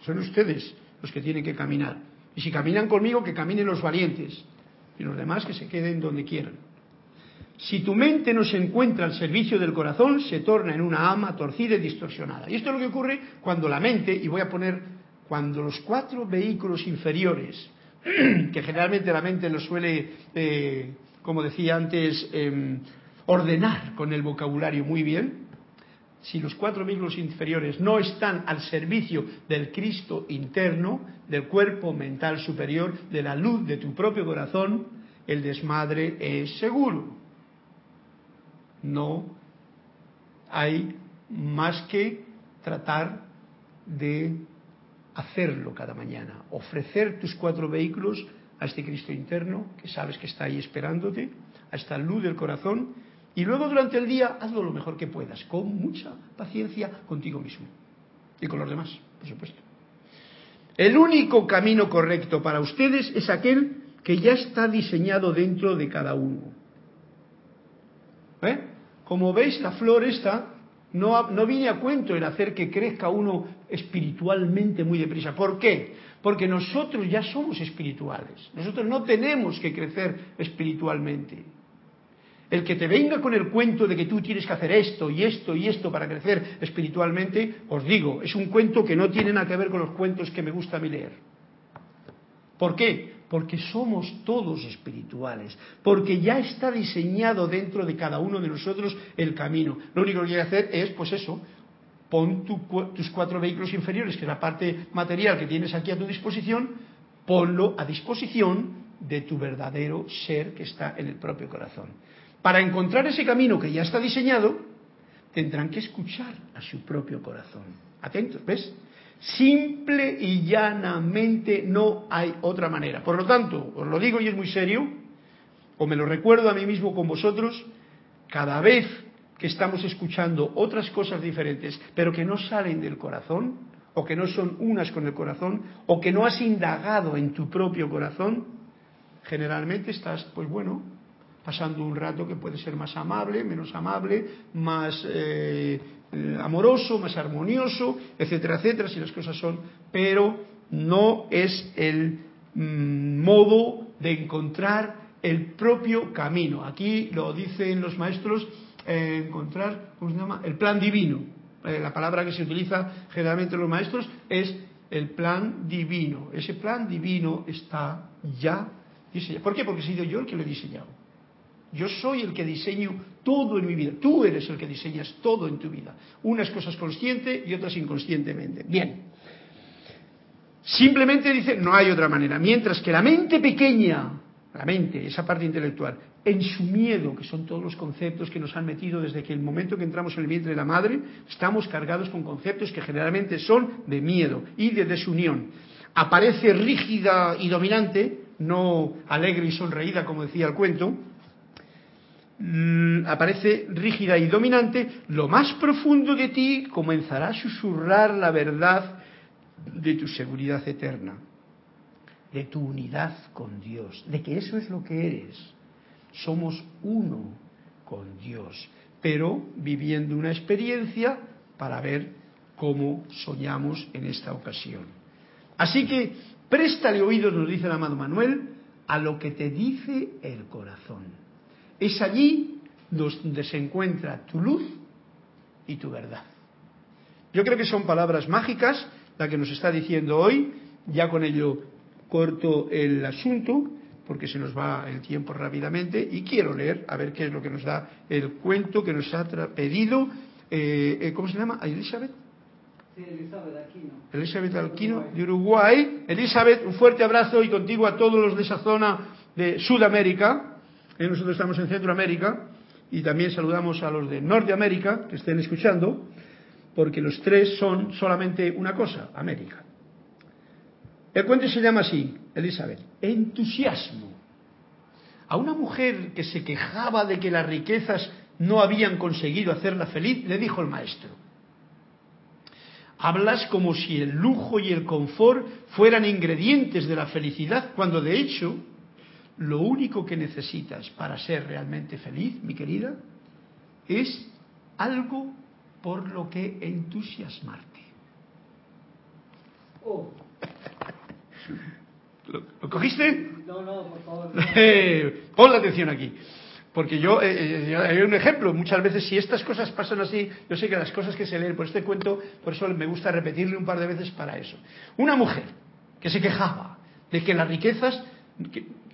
Son ustedes los que tienen que caminar. Y si caminan conmigo, que caminen los valientes. Y los demás que se queden donde quieran. Si tu mente no se encuentra al servicio del corazón, se torna en una ama torcida y distorsionada. Y esto es lo que ocurre cuando la mente, y voy a poner, cuando los cuatro vehículos inferiores, que generalmente la mente los suele, eh, como decía antes, em, ordenar con el vocabulario muy bien, si los cuatro vehículos inferiores no están al servicio del Cristo interno, del cuerpo mental superior, de la luz de tu propio corazón, el desmadre es seguro no hay más que tratar de hacerlo cada mañana, ofrecer tus cuatro vehículos a este Cristo interno que sabes que está ahí esperándote, a esta luz del corazón, y luego durante el día hazlo lo mejor que puedas, con mucha paciencia contigo mismo y con los demás, por supuesto. El único camino correcto para ustedes es aquel que ya está diseñado dentro de cada uno. ¿Eh? Como veis, la flor esta no, no viene a cuento el hacer que crezca uno espiritualmente muy deprisa. ¿Por qué? Porque nosotros ya somos espirituales. Nosotros no tenemos que crecer espiritualmente. El que te venga con el cuento de que tú tienes que hacer esto y esto y esto para crecer espiritualmente, os digo, es un cuento que no tiene nada que ver con los cuentos que me gusta a mí leer. ¿Por qué? Porque somos todos espirituales, porque ya está diseñado dentro de cada uno de nosotros el camino. Lo único que hay que hacer es, pues eso, pon tus cuatro vehículos inferiores, que es la parte material que tienes aquí a tu disposición, ponlo a disposición de tu verdadero ser que está en el propio corazón. Para encontrar ese camino que ya está diseñado, tendrán que escuchar a su propio corazón. Atentos, ¿ves? Simple y llanamente no hay otra manera. Por lo tanto, os lo digo y es muy serio, o me lo recuerdo a mí mismo con vosotros, cada vez que estamos escuchando otras cosas diferentes, pero que no salen del corazón, o que no son unas con el corazón, o que no has indagado en tu propio corazón, generalmente estás, pues bueno, pasando un rato que puede ser más amable, menos amable, más eh, eh, amoroso, más armonioso, etcétera, etcétera, si las cosas son, pero no es el mm, modo de encontrar el propio camino. Aquí lo dicen los maestros, eh, encontrar, ¿cómo se llama? El plan divino. Eh, la palabra que se utiliza generalmente los maestros es el plan divino. Ese plan divino está ya diseñado. ¿Por qué? Porque he sido yo el que lo he diseñado. Yo soy el que diseño todo en mi vida. Tú eres el que diseñas todo en tu vida. Unas cosas consciente y otras inconscientemente. Bien. Simplemente dice, no hay otra manera. Mientras que la mente pequeña, la mente, esa parte intelectual, en su miedo, que son todos los conceptos que nos han metido desde que el momento que entramos en el vientre de la madre, estamos cargados con conceptos que generalmente son de miedo y de desunión. Aparece rígida y dominante, no alegre y sonreída, como decía el cuento, Mm, aparece rígida y dominante, lo más profundo de ti comenzará a susurrar la verdad de tu seguridad eterna. de tu unidad con Dios, de que eso es lo que eres. Somos uno con Dios, pero viviendo una experiencia para ver cómo soñamos en esta ocasión. Así que préstale oídos, nos dice el amado Manuel, a lo que te dice el corazón. Es allí donde se encuentra tu luz y tu verdad. Yo creo que son palabras mágicas la que nos está diciendo hoy, ya con ello corto el asunto, porque se nos va el tiempo rápidamente, y quiero leer, a ver qué es lo que nos da el cuento que nos ha pedido, eh, eh, ¿cómo se llama? ¿Elizabeth? Sí, Elizabeth Aquino. Elizabeth Aquino de Uruguay. Elizabeth, un fuerte abrazo y contigo a todos los de esa zona de Sudamérica. Eh, nosotros estamos en Centroamérica y también saludamos a los de Norteamérica que estén escuchando, porque los tres son solamente una cosa, América. El cuento se llama así, Elizabeth, entusiasmo. A una mujer que se quejaba de que las riquezas no habían conseguido hacerla feliz, le dijo el maestro, hablas como si el lujo y el confort fueran ingredientes de la felicidad, cuando de hecho lo único que necesitas para ser realmente feliz, mi querida, es algo por lo que entusiasmarte. Oh. ¿Lo, cogiste? No, no, por favor. pon la atención aquí. Porque yo, eh, eh, hay un ejemplo, muchas veces si estas cosas pasan así, yo sé que las cosas que se leen por este cuento, por eso me gusta repetirle un par de veces para eso. Una mujer que se quejaba de que las riquezas,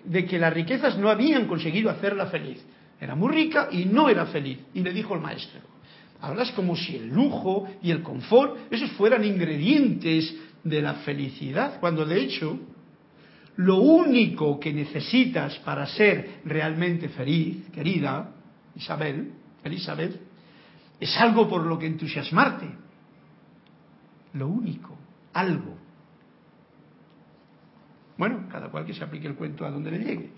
de que las riquezas no habían conseguido hacerla feliz. Era muy rica y no era feliz. Y le dijo el maestro, hablas como si el lujo y el confort, esos fueran ingredientes de la felicidad, cuando de hecho lo único que necesitas para ser realmente feliz, querida Isabel, Elizabeth, es algo por lo que entusiasmarte. Lo único, algo. Bueno, cada cual que se aplique el cuento a donde le llegue.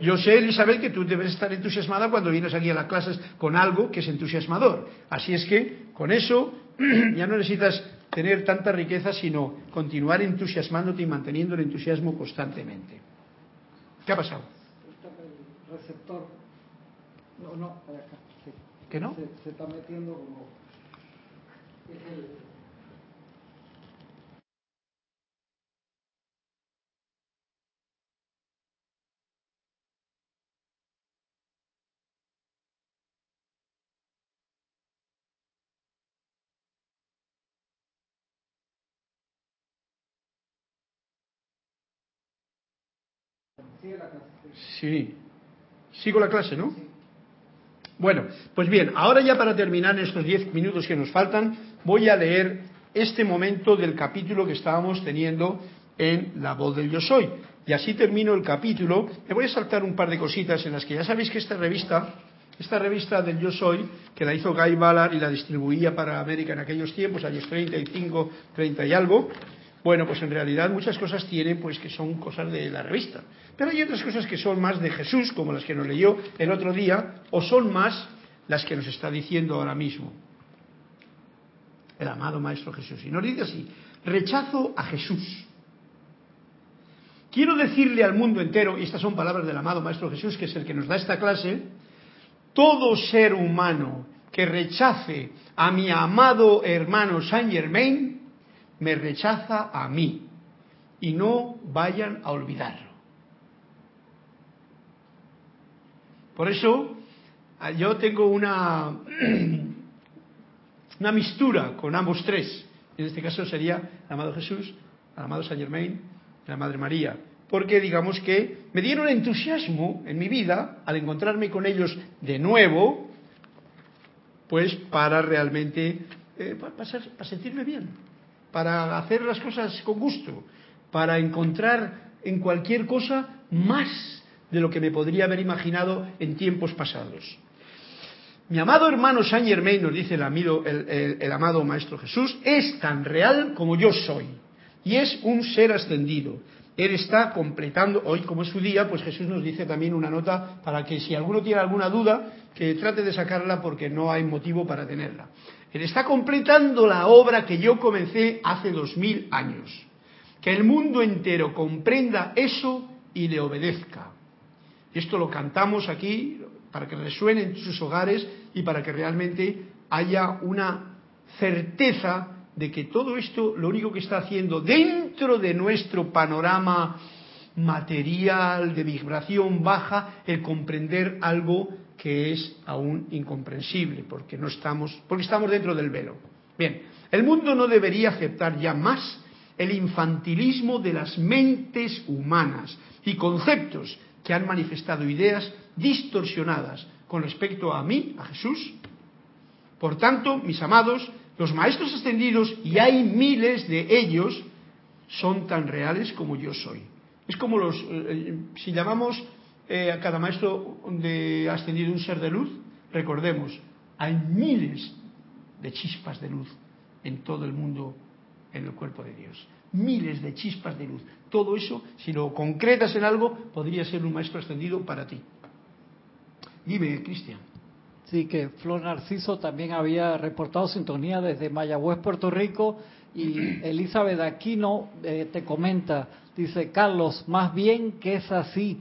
Yo sé, Elizabeth, que tú debes estar entusiasmada cuando vienes aquí a las clases con algo que es entusiasmador. Así es que, con eso, ya no necesitas tener tanta riqueza, sino continuar entusiasmándote y manteniendo el entusiasmo constantemente. ¿Qué ha pasado? El receptor. No, no, acá. ¿Que no? Se, se, está metiendo como. Es el, Sí. Sigo la clase, ¿no? Bueno, pues bien, ahora ya para terminar estos diez minutos que nos faltan, voy a leer este momento del capítulo que estábamos teniendo en La voz del yo soy. Y así termino el capítulo. Me voy a saltar un par de cositas en las que ya sabéis que esta revista, esta revista del yo soy, que la hizo Guy Ballard y la distribuía para América en aquellos tiempos, años 35, 30 y algo, bueno, pues en realidad muchas cosas tienen pues que son cosas de la revista. Pero hay otras cosas que son más de Jesús, como las que nos leyó el otro día, o son más las que nos está diciendo ahora mismo el amado Maestro Jesús. Y nos dice así, rechazo a Jesús. Quiero decirle al mundo entero, y estas son palabras del amado Maestro Jesús, que es el que nos da esta clase, todo ser humano que rechace a mi amado hermano Saint Germain, me rechaza a mí. Y no vayan a olvidarlo. Por eso ah, yo tengo una, una mistura con ambos tres. En este caso sería el amado Jesús, el amado Saint Germain y la Madre María. Porque digamos que me dieron entusiasmo en mi vida al encontrarme con ellos de nuevo, pues para realmente, eh, para sentirme bien para hacer las cosas con gusto, para encontrar en cualquier cosa más de lo que me podría haber imaginado en tiempos pasados. Mi amado hermano Saint Germain, nos dice el, el, amado Maestro Jesús, es tan real como yo soy. Y es un ser ascendido. Él está completando, hoy como es su día, pues Jesús nos dice también una nota para que si alguno tiene alguna duda, que trate de sacarla porque no hay motivo para tenerla. Él está completando la obra que yo comencé hace dos mil años. que el mundo entero comprenda eso y le obedezca. Esto lo cantamos aquí para que resuene en sus hogares y para que realmente haya una certeza de que todo esto lo único que está haciendo dentro de nuestro panorama material de vibración baja el comprender algo que es aún incomprensible porque no estamos porque estamos dentro del velo. Bien, el mundo no debería aceptar ya más el infantilismo de las mentes humanas y conceptos que han manifestado ideas distorsionadas con respecto a mí, a Jesús. Por tanto, mis amados, los maestros ascendidos, y hay miles de ellos, son tan reales como yo soy. Es como los, eh, eh, si llamamos eh, a cada maestro de ascendido un ser de luz, recordemos, hay miles de chispas de luz en todo el mundo, en el cuerpo de Dios. Miles de chispas de luz. Todo eso, si lo concretas en algo, podría ser un maestro ascendido para ti. Dime, Cristian. Sí, que Flor Narciso también había reportado sintonía desde Mayagüez, Puerto Rico, y Elizabeth Aquino eh, te comenta, dice, Carlos, más bien que es así.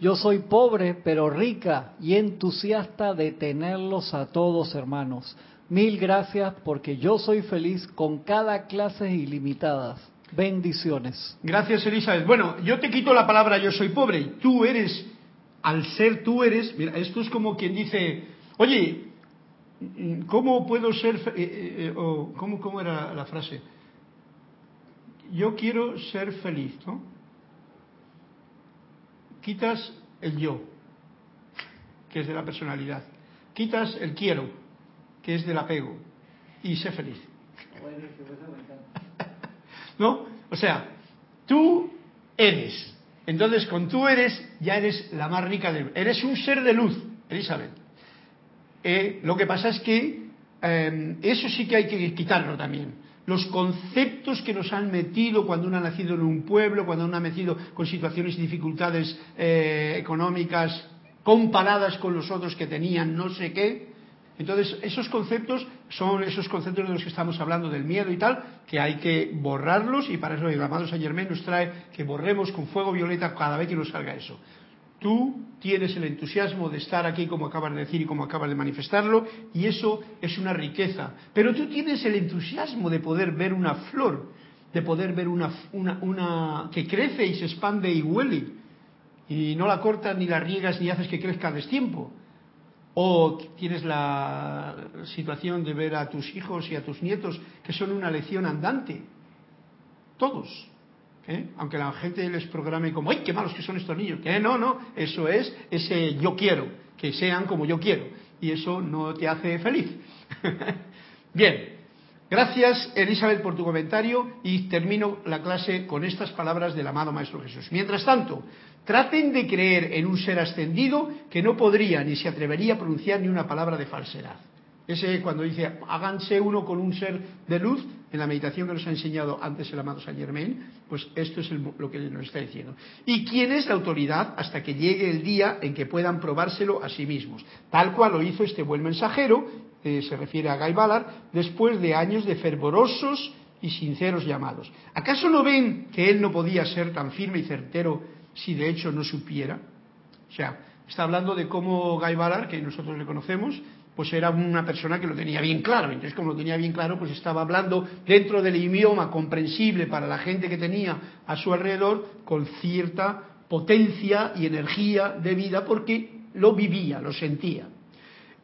Yo soy pobre, pero rica y entusiasta de tenerlos a todos, hermanos. Mil gracias porque yo soy feliz con cada clase ilimitadas. Bendiciones. Gracias, Elizabeth. Bueno, yo te quito la palabra yo soy pobre. Tú eres, al ser tú eres, mira, esto es como quien dice, Oye, ¿cómo puedo ser... Eh, eh, eh, o ¿cómo, ¿Cómo era la frase? Yo quiero ser feliz, ¿no? Quitas el yo, que es de la personalidad. Quitas el quiero, que es del apego. Y sé feliz. ¿No? O sea, tú eres. Entonces, con tú eres, ya eres la más rica del... Eres un ser de luz, Elizabeth. Eh, lo que pasa es que em, eso sí que hay que quitarlo también. Los conceptos que nos han metido cuando uno ha nacido en un pueblo, cuando uno ha nacido con situaciones y dificultades eh, económicas comparadas con los otros que tenían no sé qué. Entonces, esos conceptos son esos conceptos de los que estamos hablando del miedo y tal, que hay que borrarlos y para eso el amado Saint Germain nos trae que borremos con fuego violeta cada vez que nos salga eso. Tú tienes el entusiasmo de estar aquí como acabas de decir y como acabas de manifestarlo, y eso es una riqueza. Pero tú tienes el entusiasmo de poder ver una flor, de poder ver una, una, que crece y se expande y huele, y no la cortas ni la riegas ni haces que crezca a destiempo. O tienes la situación de ver a tus hijos y a tus nietos que son una lección andante. Todos. ¿Eh? aunque la gente les programe como, ¡ay, qué malos que son estos niños! Que no, no, eso es ese yo quiero, que sean como yo quiero. Y eso no te hace feliz. Bien, gracias Elizabeth por tu comentario y termino la clase con estas palabras del amado Maestro Jesús. Mientras tanto, traten de creer en un ser ascendido que no podría ni se atrevería a pronunciar ni una palabra de falsedad. Ese cuando dice, háganse uno con un ser de luz, en la meditación que nos ha enseñado antes el amado Saint Germain, pues esto es lo que nos está diciendo. ¿Y quién es la autoridad hasta que llegue el día en que puedan probárselo a sí mismos? Tal cual lo hizo este buen mensajero, eh, se refiere a Guy Ballard, después de años de fervorosos y sinceros llamados. ¿Acaso no ven que él no podía ser tan firme y certero si de hecho no supiera? O sea, está hablando de cómo Guy Ballard, que nosotros le conocemos, pues era una persona que lo tenía bien claro. Entonces, como lo tenía bien claro, pues estaba hablando dentro del idioma comprensible para la gente que tenía a su alrededor, con cierta potencia y energía de vida, porque lo vivía, lo sentía.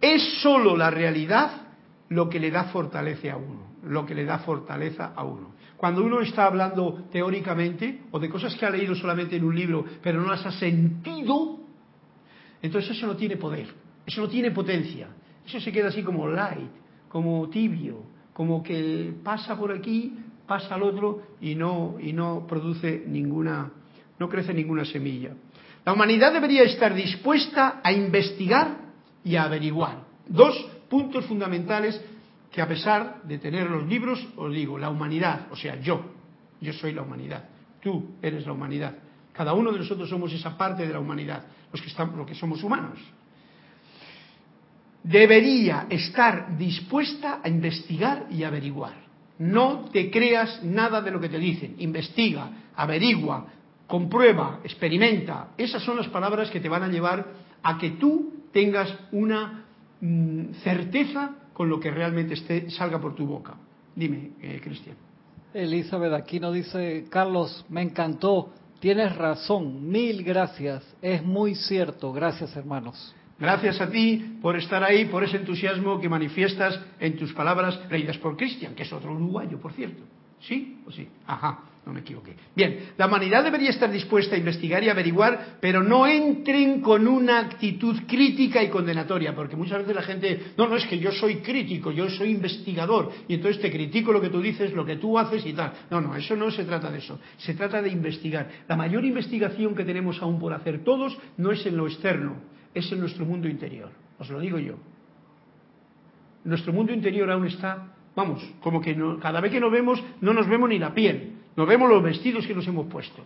Es solo la realidad lo que le da fortaleza a uno, lo que le da fortaleza a uno. Cuando uno está hablando teóricamente o de cosas que ha leído solamente en un libro, pero no las ha sentido, entonces eso no tiene poder, eso no tiene potencia. Eso se queda así como light, como tibio, como que pasa por aquí, pasa al otro y no, y no produce ninguna, no crece ninguna semilla. La humanidad debería estar dispuesta a investigar y a averiguar. Dos puntos fundamentales que a pesar de tener los libros, os digo, la humanidad, o sea, yo, yo soy la humanidad, tú eres la humanidad. Cada uno de nosotros somos esa parte de la humanidad, los que, estamos, los que somos humanos debería estar dispuesta a investigar y averiguar. No te creas nada de lo que te dicen. Investiga, averigua, comprueba, experimenta. Esas son las palabras que te van a llevar a que tú tengas una mm, certeza con lo que realmente esté, salga por tu boca. Dime, eh, Cristian. Elizabeth aquí nos dice, Carlos, me encantó, tienes razón, mil gracias, es muy cierto, gracias hermanos. Gracias a ti por estar ahí, por ese entusiasmo que manifiestas en tus palabras leídas por Cristian, que es otro uruguayo, por cierto. ¿Sí o sí? Ajá, no me equivoqué. Bien, la humanidad debería estar dispuesta a investigar y averiguar, pero no entren con una actitud crítica y condenatoria, porque muchas veces la gente, no, no es que yo soy crítico, yo soy investigador, y entonces te critico lo que tú dices, lo que tú haces y tal. No, no, eso no se trata de eso. Se trata de investigar. La mayor investigación que tenemos aún por hacer todos no es en lo externo, es en nuestro mundo interior. Os lo digo yo. Nuestro mundo interior aún está Vamos, como que cada vez que nos vemos no nos vemos ni la piel, nos vemos los vestidos que nos hemos puesto.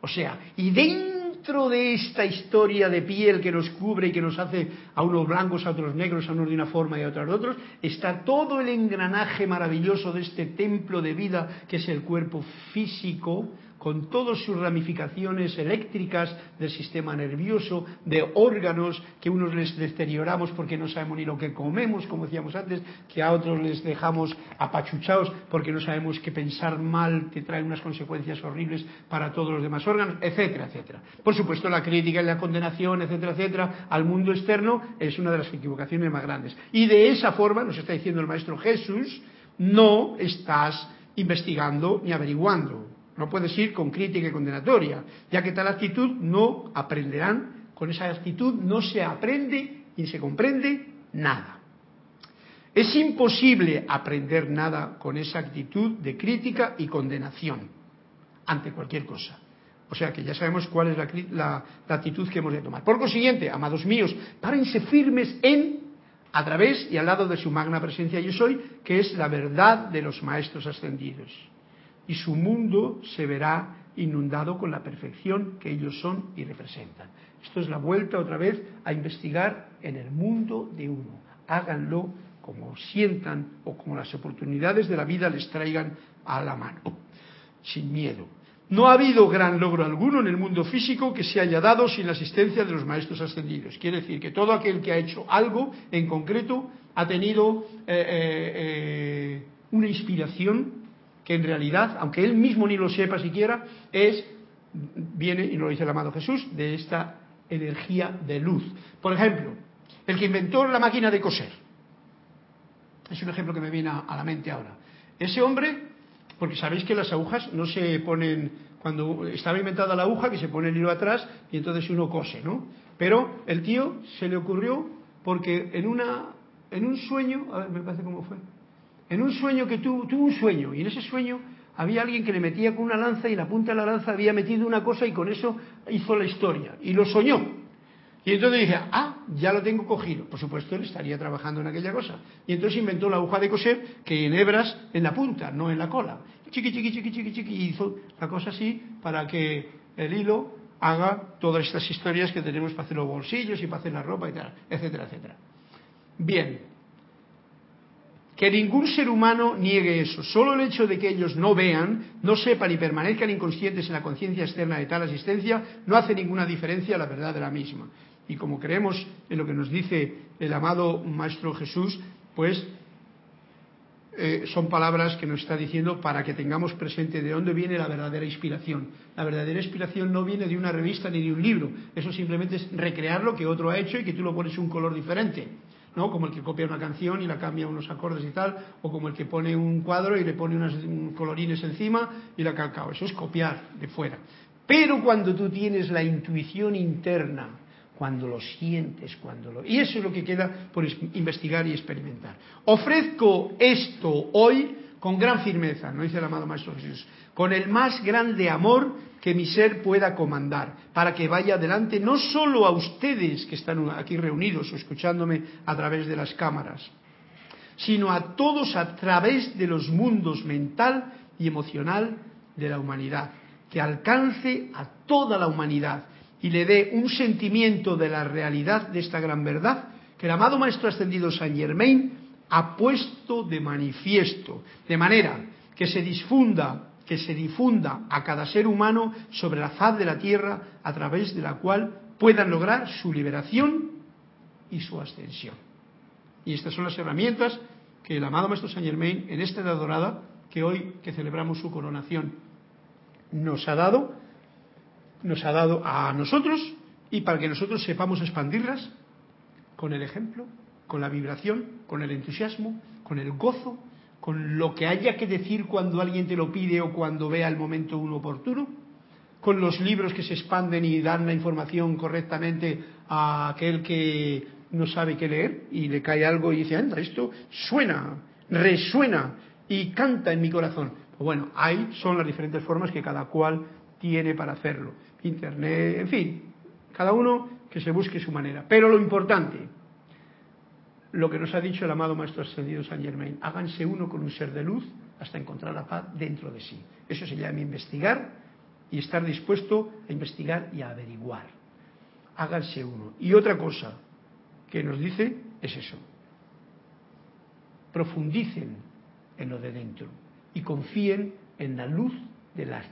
O sea, y dentro de esta historia de piel que nos cubre y que nos hace a unos blancos, a otros negros, a unos de una forma y a otros de otros, está todo el engranaje maravilloso de este templo de vida que es el cuerpo físico, con todas sus ramificaciones eléctricas del sistema nervioso, de órganos que unos les deterioramos porque no sabemos ni lo que comemos, como decíamos antes, que a otros les dejamos apachuchados porque no sabemos que pensar mal te trae unas consecuencias horribles para todos los demás órganos, etcétera, etcétera. Por supuesto, la crítica y la condenación, etcétera, etcétera, al mundo externo es una de las equivocaciones más grandes. Y de esa forma, nos está diciendo el Maestro Jesús, no estás investigando ni averiguando. No puedes ir con crítica y condenatoria, ya que tal actitud no aprenderán, con esa actitud no se aprende y se comprende nada. Es imposible aprender nada con esa actitud de crítica y condenación ante cualquier cosa. O sea que ya sabemos cuál es la, actitud que hemos de tomar. Por consiguiente, amados míos, párense firmes en, a través y al lado de su magna presencia yo soy, que es la verdad de los maestros ascendidos y su mundo se verá inundado con la perfección que ellos son y representan. Esto es la vuelta otra vez a investigar en el mundo de uno. Háganlo como sientan o como las oportunidades de la vida les traigan a la mano, sin miedo. No ha habido gran logro alguno en el mundo físico que se haya dado sin la asistencia de los maestros ascendidos. Quiere decir que todo aquel que ha hecho algo en concreto ha tenido eh, eh, eh, una inspiración que en realidad, aunque él mismo ni lo sepa siquiera, es, viene, y lo dice el amado Jesús, de esta energía de luz. Por ejemplo, el que inventó la máquina de coser, es un ejemplo que me viene a la mente ahora. Ese hombre, porque sabéis que las agujas no se ponen, cuando estaba inventada la aguja, que se pone el hilo atrás y entonces uno cose, ¿no? Pero el tío se le ocurrió porque en una en un sueño, a ver, me parece cómo fue, en un sueño que tuvo, tuvo un sueño, y en ese sueño había alguien que le metía con una lanza y la punta de la lanza había metido una cosa y con eso hizo la historia. Y lo soñó. Y entonces dije, ah, ya lo tengo cogido. Por supuesto, él estaría trabajando en aquella cosa. Y entonces inventó la aguja de coser que en hebras en la punta, no en la cola. Chiqui, chiqui, chiqui, chiqui, chiqui. Y hizo la cosa así para que el hilo haga todas estas historias que tenemos para hacer los bolsillos y para hacer la ropa y etcétera, etcétera. Bien, que ningún ser humano niegue eso. Solo el hecho de que ellos no vean, no sepan y permanezcan inconscientes en la conciencia externa de tal asistencia no hace ninguna diferencia a la verdad de la misma. Y como creemos en lo que nos dice el amado Maestro Jesús, pues eh, son palabras que nos está diciendo para que tengamos presente de dónde viene la verdadera inspiración. La verdadera inspiración no viene de una revista ni de un libro. Eso simplemente es recrear lo que otro ha hecho y que tú lo pones un color diferente. ¿No? Como el que copia una canción y la cambia unos acordes y tal, o como el que pone un cuadro y le pone unos colorines encima y la calcao. Eso es copiar de fuera. Pero cuando tú tienes la intuición interna, cuando lo sientes, cuando lo... Y eso es lo que queda por investigar y experimentar. Ofrezco esto hoy con gran firmeza, no dice el amado Maestro Jesús, con el más grande amor que mi ser pueda comandar, para que vaya adelante no solo a ustedes que están aquí reunidos o escuchándome a través de las cámaras, sino a todos a través de los mundos mental y emocional de la humanidad, que alcance a toda la humanidad y le dé un sentimiento de la realidad de esta gran verdad que el amado Maestro Ascendido Saint Germain ha puesto de manifiesto, de manera que se difunda, que se difunda a cada ser humano sobre la faz de la tierra a través de la cual puedan lograr su liberación y su ascensión. Y estas son las herramientas que el amado Maestro Saint Germain en esta edad dorada, que hoy que celebramos su coronación, nos ha dado, nos ha dado a nosotros y para que nosotros sepamos expandirlas con el ejemplo, con la vibración, con el entusiasmo, con el gozo, con lo que haya que decir cuando alguien te lo pide o cuando vea el momento uno oportuno, con los libros que se expanden y dan la información correctamente a aquel que no sabe qué leer y le cae algo y dice, anda, esto suena, resuena y canta en mi corazón. Pues bueno, ahí son las diferentes formas que cada cual tiene para hacerlo. Internet, en fin, cada uno que se busque su manera. Pero lo importante, lo que nos ha dicho el amado Maestro Ascendido San Germain, háganse uno con un ser de luz hasta encontrar la paz dentro de sí. Eso se llama investigar y estar dispuesto a investigar y a averiguar. Háganse uno. Y otra cosa que nos dice es eso. Profundicen en lo de dentro y confíen en la luz de las,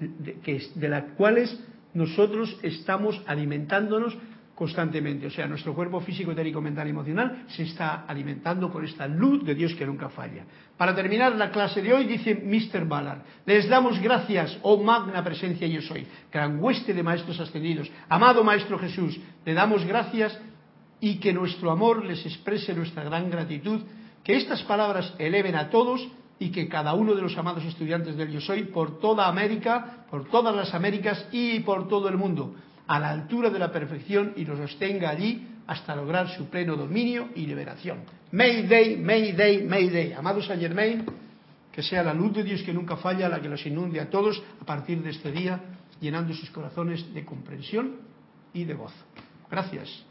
que de las cuales nosotros estamos alimentándonos constantemente. O sea, nuestro cuerpo físico, etérico, mental y emocional se está alimentando con esta luz de Dios que nunca falla. Para terminar la clase de hoy, dice Mr. Ballard, les damos gracias, oh magna presencia yo soy, gran hueste de maestros ascendidos, amado Maestro Jesús, le damos gracias y que nuestro amor les exprese nuestra gran gratitud, que estas palabras eleven a todos y que cada uno de los amados estudiantes del Yo Soy por toda América, por todas las Américas y por todo el mundo a la altura de la perfección y los sostenga allí hasta lograr su pleno dominio y liberación. Mayday, Mayday, Mayday. Amado Saint Germain, que sea la luz de Dios que nunca falla la que los inunde a todos a partir de este día, llenando sus corazones de comprensión y de gozo. Gracias.